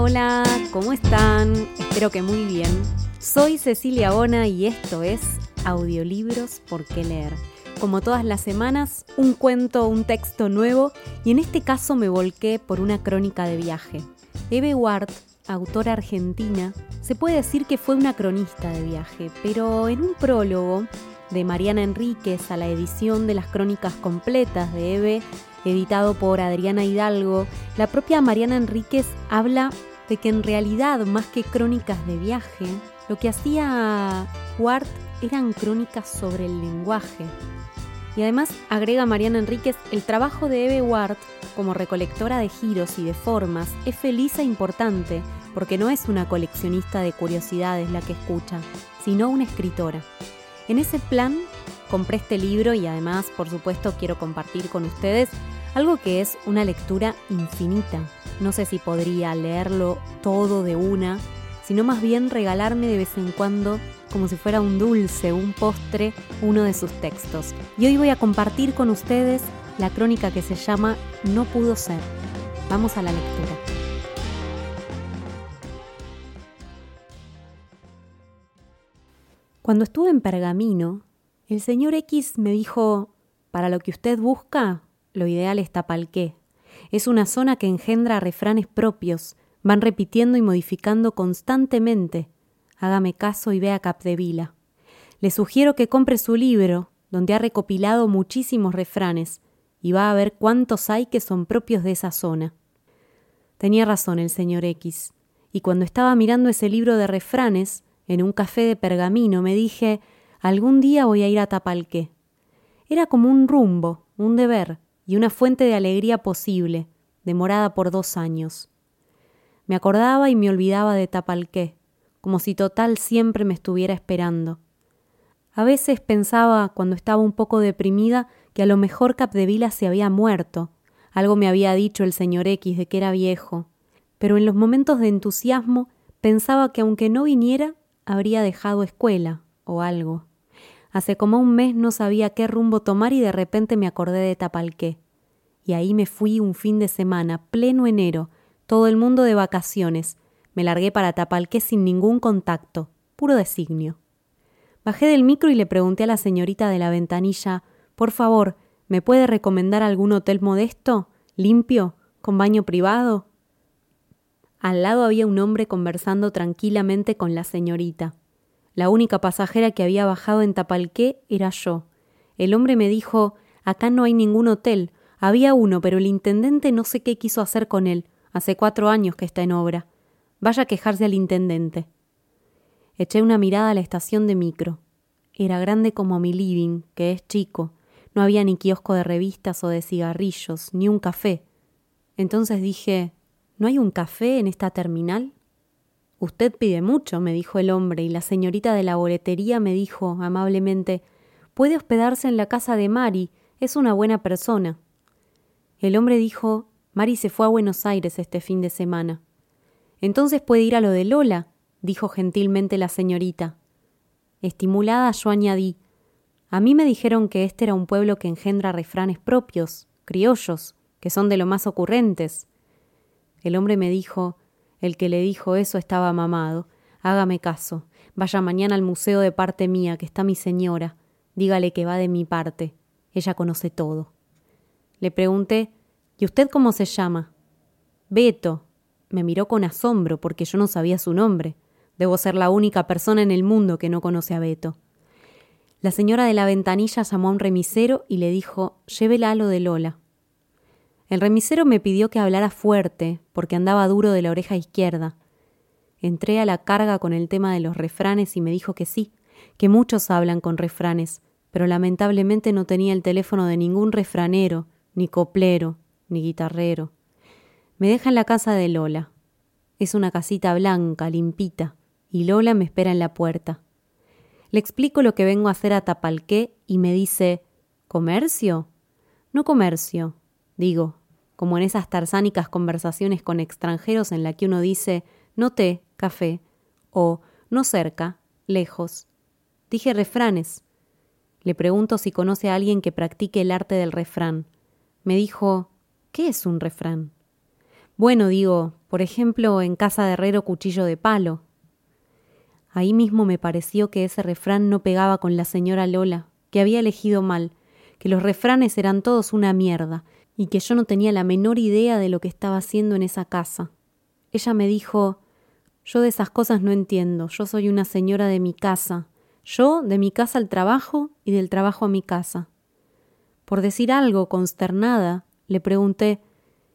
Hola, ¿cómo están? Espero que muy bien. Soy Cecilia Bona y esto es Audiolibros por qué leer. Como todas las semanas, un cuento, un texto nuevo y en este caso me volqué por una crónica de viaje. Eve Ward, autora argentina, se puede decir que fue una cronista de viaje, pero en un prólogo de Mariana Enríquez a la edición de las crónicas completas de Eve, editado por Adriana Hidalgo, la propia Mariana Enríquez habla de que en realidad, más que crónicas de viaje, lo que hacía Ward eran crónicas sobre el lenguaje. Y además, agrega Mariana Enríquez, el trabajo de Eve Ward como recolectora de giros y de formas es feliz e importante, porque no es una coleccionista de curiosidades la que escucha, sino una escritora. En ese plan, compré este libro y además, por supuesto, quiero compartir con ustedes algo que es una lectura infinita. No sé si podría leerlo todo de una, sino más bien regalarme de vez en cuando, como si fuera un dulce, un postre, uno de sus textos. Y hoy voy a compartir con ustedes la crónica que se llama No pudo ser. Vamos a la lectura. Cuando estuve en Pergamino, el señor X me dijo, para lo que usted busca, lo ideal es Tapalqué. Es una zona que engendra refranes propios, van repitiendo y modificando constantemente. Hágame caso y vea Capdevila. Le sugiero que compre su libro, donde ha recopilado muchísimos refranes, y va a ver cuántos hay que son propios de esa zona. Tenía razón el señor X, y cuando estaba mirando ese libro de refranes, en un café de pergamino, me dije, algún día voy a ir a Tapalqué. Era como un rumbo, un deber y una fuente de alegría posible, demorada por dos años. Me acordaba y me olvidaba de Tapalqué, como si total siempre me estuviera esperando. A veces pensaba, cuando estaba un poco deprimida, que a lo mejor Capdevila se había muerto. Algo me había dicho el señor X de que era viejo. Pero en los momentos de entusiasmo pensaba que aunque no viniera, habría dejado escuela o algo. Hace como un mes no sabía qué rumbo tomar y de repente me acordé de Tapalqué. Y ahí me fui un fin de semana, pleno enero, todo el mundo de vacaciones. Me largué para Tapalqué sin ningún contacto, puro designio. Bajé del micro y le pregunté a la señorita de la ventanilla, por favor, ¿me puede recomendar algún hotel modesto, limpio, con baño privado? Al lado había un hombre conversando tranquilamente con la señorita. La única pasajera que había bajado en Tapalqué era yo. El hombre me dijo Acá no hay ningún hotel. Había uno, pero el intendente no sé qué quiso hacer con él. Hace cuatro años que está en obra. Vaya a quejarse al intendente. Eché una mirada a la estación de micro. Era grande como mi living, que es chico. No había ni kiosco de revistas o de cigarrillos, ni un café. Entonces dije ¿No hay un café en esta terminal? Usted pide mucho, me dijo el hombre, y la señorita de la boletería me dijo amablemente Puede hospedarse en la casa de Mari, es una buena persona. El hombre dijo Mari se fue a Buenos Aires este fin de semana. Entonces puede ir a lo de Lola, dijo gentilmente la señorita. Estimulada yo añadí A mí me dijeron que este era un pueblo que engendra refranes propios, criollos, que son de lo más ocurrentes. El hombre me dijo, el que le dijo eso estaba mamado. Hágame caso. Vaya mañana al museo de parte mía, que está mi señora. Dígale que va de mi parte. Ella conoce todo. Le pregunté, ¿y usted cómo se llama? Beto. Me miró con asombro porque yo no sabía su nombre. Debo ser la única persona en el mundo que no conoce a Beto. La señora de la ventanilla llamó a un remisero y le dijo, llévela a lo de Lola. El remisero me pidió que hablara fuerte, porque andaba duro de la oreja izquierda. Entré a la carga con el tema de los refranes y me dijo que sí, que muchos hablan con refranes, pero lamentablemente no tenía el teléfono de ningún refranero, ni coplero, ni guitarrero. Me deja en la casa de Lola. Es una casita blanca, limpita, y Lola me espera en la puerta. Le explico lo que vengo a hacer a Tapalqué y me dice ¿Comercio? No comercio, digo, como en esas tarzánicas conversaciones con extranjeros en la que uno dice no té, café, o no cerca, lejos. Dije refranes. Le pregunto si conoce a alguien que practique el arte del refrán. Me dijo ¿Qué es un refrán? Bueno, digo, por ejemplo, en casa de herrero cuchillo de palo. Ahí mismo me pareció que ese refrán no pegaba con la señora Lola, que había elegido mal, que los refranes eran todos una mierda, y que yo no tenía la menor idea de lo que estaba haciendo en esa casa. Ella me dijo Yo de esas cosas no entiendo, yo soy una señora de mi casa, yo de mi casa al trabajo y del trabajo a mi casa. Por decir algo, consternada, le pregunté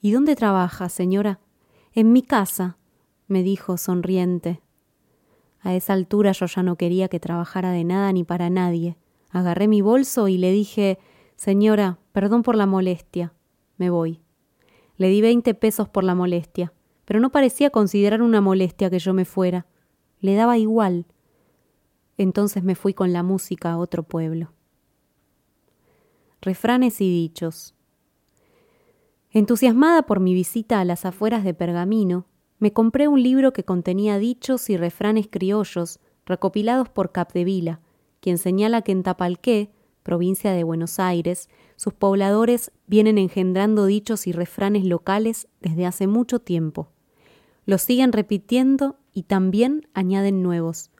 ¿Y dónde trabaja, señora? En mi casa, me dijo sonriente. A esa altura yo ya no quería que trabajara de nada ni para nadie. Agarré mi bolso y le dije Señora, perdón por la molestia. Me voy. Le di veinte pesos por la molestia, pero no parecía considerar una molestia que yo me fuera. Le daba igual. Entonces me fui con la música a otro pueblo. Refranes y dichos. Entusiasmada por mi visita a las afueras de Pergamino, me compré un libro que contenía dichos y refranes criollos recopilados por Capdevila, quien señala que en Tapalqué, provincia de Buenos Aires, sus pobladores vienen engendrando dichos y refranes locales desde hace mucho tiempo. Los siguen repitiendo y también añaden nuevos.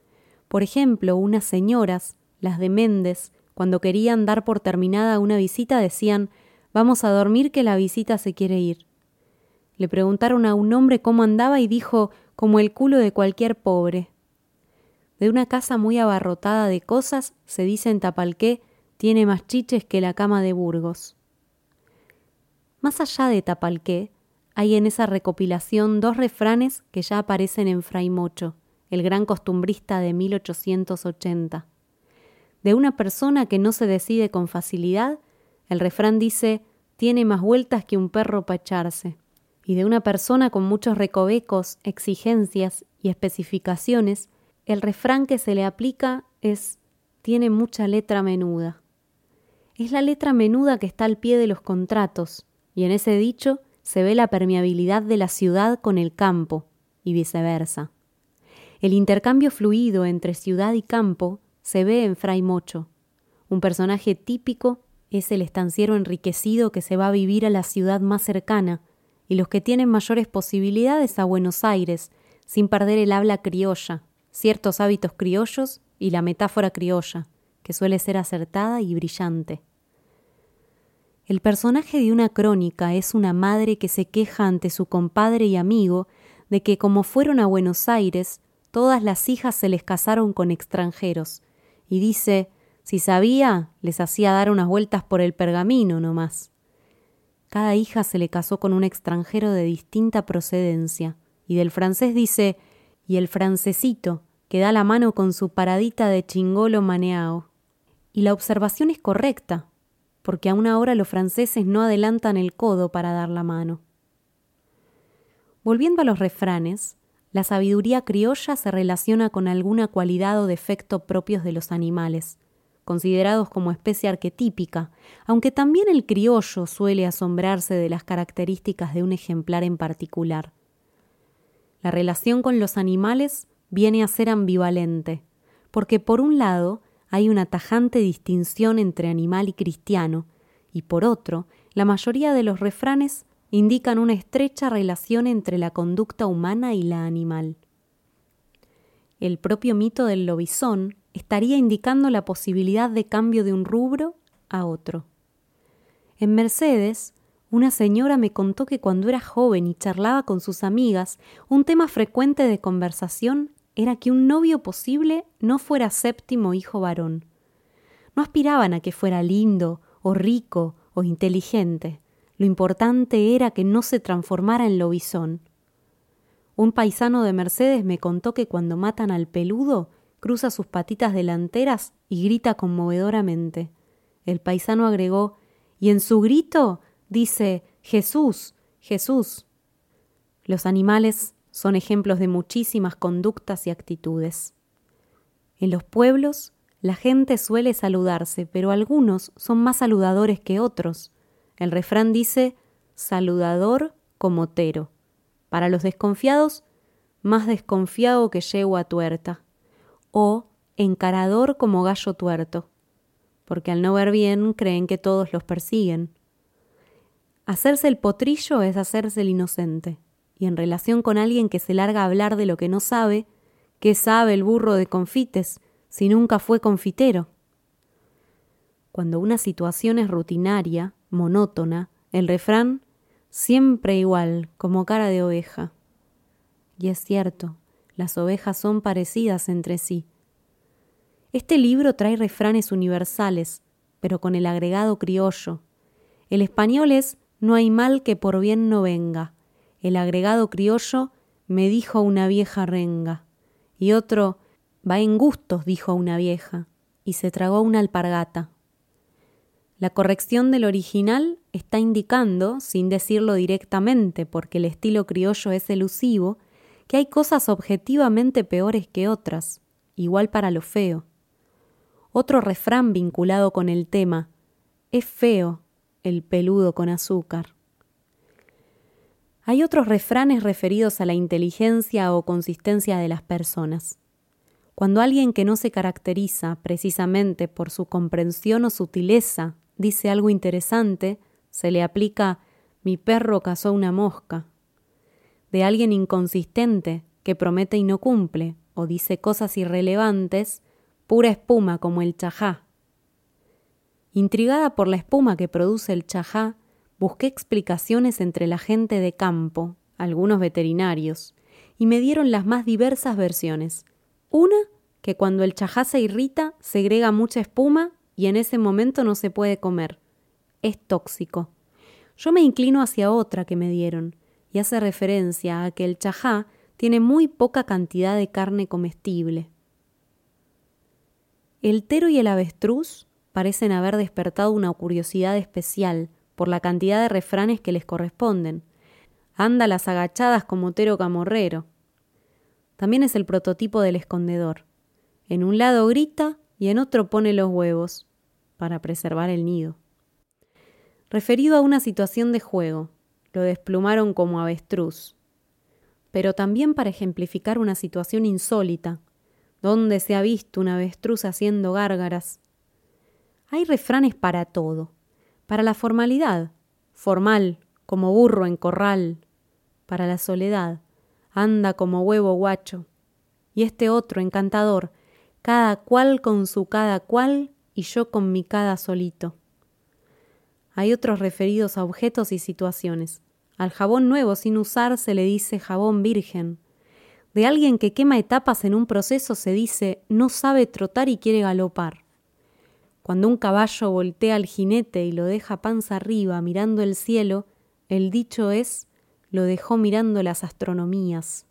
Por ejemplo, unas señoras, las de Méndez, cuando querían dar por terminada una visita decían Vamos a dormir que la visita se quiere ir. Le preguntaron a un hombre cómo andaba y dijo como el culo de cualquier pobre. De una casa muy abarrotada de cosas se dice en Tapalqué tiene más chiches que la cama de Burgos. Más allá de Tapalqué, hay en esa recopilación dos refranes que ya aparecen en Fray Mocho, el gran costumbrista de 1880. De una persona que no se decide con facilidad, el refrán dice tiene más vueltas que un perro para echarse. Y de una persona con muchos recovecos, exigencias y especificaciones, el refrán que se le aplica es tiene mucha letra menuda es la letra menuda que está al pie de los contratos, y en ese dicho se ve la permeabilidad de la ciudad con el campo, y viceversa. El intercambio fluido entre ciudad y campo se ve en Fray Mocho. Un personaje típico es el estanciero enriquecido que se va a vivir a la ciudad más cercana, y los que tienen mayores posibilidades a Buenos Aires, sin perder el habla criolla, ciertos hábitos criollos y la metáfora criolla que suele ser acertada y brillante. El personaje de una crónica es una madre que se queja ante su compadre y amigo de que como fueron a Buenos Aires, todas las hijas se les casaron con extranjeros, y dice, si sabía, les hacía dar unas vueltas por el pergamino no más. Cada hija se le casó con un extranjero de distinta procedencia, y del francés dice, y el francesito, que da la mano con su paradita de chingolo maneao. Y la observación es correcta, porque aún ahora los franceses no adelantan el codo para dar la mano. Volviendo a los refranes, la sabiduría criolla se relaciona con alguna cualidad o defecto propios de los animales, considerados como especie arquetípica, aunque también el criollo suele asombrarse de las características de un ejemplar en particular. La relación con los animales viene a ser ambivalente, porque por un lado hay una tajante distinción entre animal y cristiano, y por otro, la mayoría de los refranes indican una estrecha relación entre la conducta humana y la animal. El propio mito del lobizón estaría indicando la posibilidad de cambio de un rubro a otro. En Mercedes, una señora me contó que cuando era joven y charlaba con sus amigas, un tema frecuente de conversación era que un novio posible no fuera séptimo hijo varón. No aspiraban a que fuera lindo, o rico, o inteligente. Lo importante era que no se transformara en lobizón. Un paisano de Mercedes me contó que cuando matan al peludo, cruza sus patitas delanteras y grita conmovedoramente. el paisano agregó, y en su grito dice, Jesús, Jesús. Los animales son ejemplos de muchísimas conductas y actitudes. En los pueblos, la gente suele saludarse, pero algunos son más saludadores que otros. El refrán dice, saludador como tero. Para los desconfiados, más desconfiado que yegua tuerta. O encarador como gallo tuerto, porque al no ver bien creen que todos los persiguen. Hacerse el potrillo es hacerse el inocente, y en relación con alguien que se larga a hablar de lo que no sabe, ¿qué sabe el burro de confites si nunca fue confitero? Cuando una situación es rutinaria, monótona, el refrán siempre igual, como cara de oveja. Y es cierto, las ovejas son parecidas entre sí, este libro trae refranes universales, pero con el agregado criollo. El español es no hay mal que por bien no venga. El agregado criollo me dijo una vieja renga. Y otro va en gustos, dijo una vieja, y se tragó una alpargata. La corrección del original está indicando, sin decirlo directamente, porque el estilo criollo es elusivo, que hay cosas objetivamente peores que otras, igual para lo feo. Otro refrán vinculado con el tema, es feo el peludo con azúcar. Hay otros refranes referidos a la inteligencia o consistencia de las personas. Cuando alguien que no se caracteriza precisamente por su comprensión o sutileza dice algo interesante, se le aplica mi perro cazó una mosca. De alguien inconsistente que promete y no cumple, o dice cosas irrelevantes, pura espuma como el chajá. Intrigada por la espuma que produce el chajá, busqué explicaciones entre la gente de campo, algunos veterinarios, y me dieron las más diversas versiones. Una, que cuando el chajá se irrita, segrega mucha espuma y en ese momento no se puede comer. Es tóxico. Yo me inclino hacia otra que me dieron, y hace referencia a que el chajá tiene muy poca cantidad de carne comestible. El tero y el avestruz parecen haber despertado una curiosidad especial por la cantidad de refranes que les corresponden. Anda las agachadas como tero camorrero. También es el prototipo del escondedor. En un lado grita y en otro pone los huevos, para preservar el nido. Referido a una situación de juego, lo desplumaron como avestruz. Pero también para ejemplificar una situación insólita, ¿Dónde se ha visto una avestruz haciendo gárgaras? Hay refranes para todo. Para la formalidad, formal, como burro en corral. Para la soledad, anda como huevo guacho. Y este otro, encantador, cada cual con su cada cual y yo con mi cada solito. Hay otros referidos a objetos y situaciones. Al jabón nuevo sin usar se le dice jabón virgen. De alguien que quema etapas en un proceso se dice no sabe trotar y quiere galopar. Cuando un caballo voltea al jinete y lo deja panza arriba mirando el cielo, el dicho es lo dejó mirando las astronomías.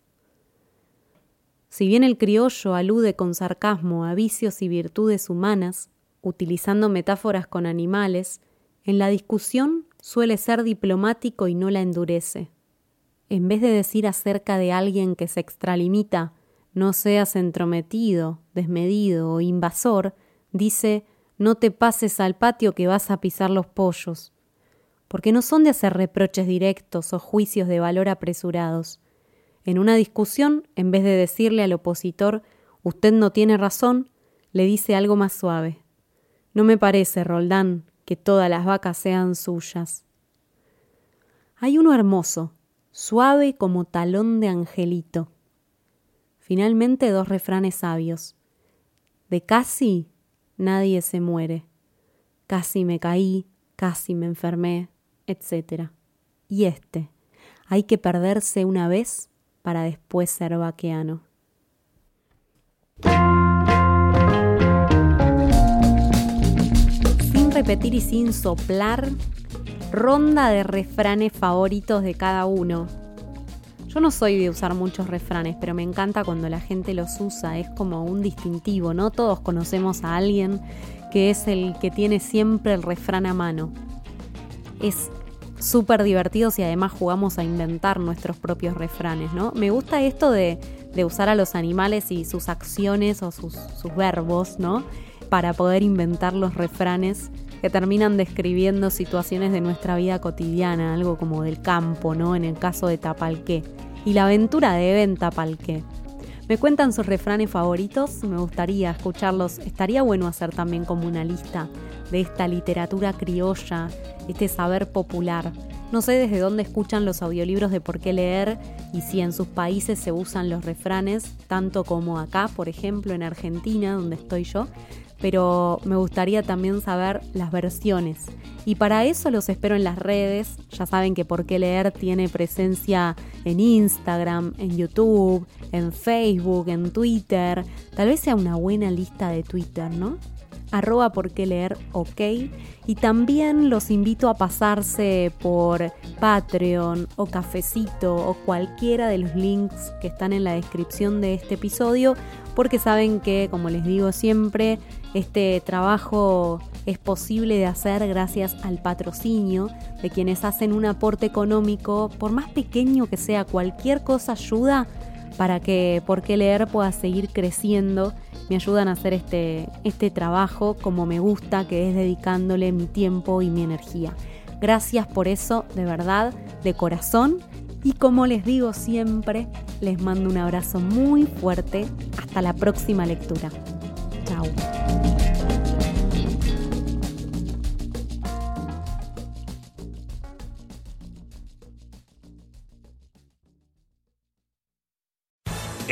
Si bien el criollo alude con sarcasmo a vicios y virtudes humanas, utilizando metáforas con animales, en la discusión suele ser diplomático y no la endurece en vez de decir acerca de alguien que se extralimita, no seas entrometido, desmedido o invasor, dice, no te pases al patio que vas a pisar los pollos, porque no son de hacer reproches directos o juicios de valor apresurados. En una discusión, en vez de decirle al opositor, usted no tiene razón, le dice algo más suave. No me parece, Roldán, que todas las vacas sean suyas. Hay uno hermoso, suave como talón de angelito. Finalmente dos refranes sabios. De casi nadie se muere. Casi me caí, casi me enfermé, etc. Y este, hay que perderse una vez para después ser vaqueano. Sin repetir y sin soplar, ronda de refranes favoritos de cada uno. Yo no soy de usar muchos refranes, pero me encanta cuando la gente los usa, es como un distintivo, ¿no? Todos conocemos a alguien que es el que tiene siempre el refrán a mano. Es súper divertido si además jugamos a inventar nuestros propios refranes, ¿no? Me gusta esto de, usar a los animales y sus acciones o sus, sus verbos, ¿no? Para poder inventar los refranes que terminan describiendo situaciones de nuestra vida cotidiana, algo como del campo, ¿no? En el caso de Tapalqué. Y la aventura de Ben Tapalqué. Me cuentan sus refranes favoritos, me gustaría escucharlos. Estaría bueno hacer también como una lista de esta literatura criolla, este saber popular. No sé desde dónde escuchan los audiolibros de por qué leer y si en sus países se usan los refranes, tanto como acá, por ejemplo, en Argentina, donde estoy yo pero me gustaría también saber las versiones. Y para eso los espero en las redes. Ya saben que Por qué leer tiene presencia en Instagram, en YouTube, en Facebook, en Twitter. Tal vez sea una buena lista de Twitter, ¿no? Arroba por qué leer ok. Y también los invito a pasarse por Patreon o Cafecito o cualquiera de los links que están en la descripción de este episodio, porque saben que, como les digo siempre, este trabajo es posible de hacer gracias al patrocinio de quienes hacen un aporte económico, por más pequeño que sea, cualquier cosa ayuda para que Por qué leer pueda seguir creciendo. Me ayudan a hacer este, este trabajo como me gusta, que es dedicándole mi tiempo y mi energía. Gracias por eso, de verdad, de corazón. Y como les digo siempre, les mando un abrazo muy fuerte. Hasta la próxima lectura. Chao.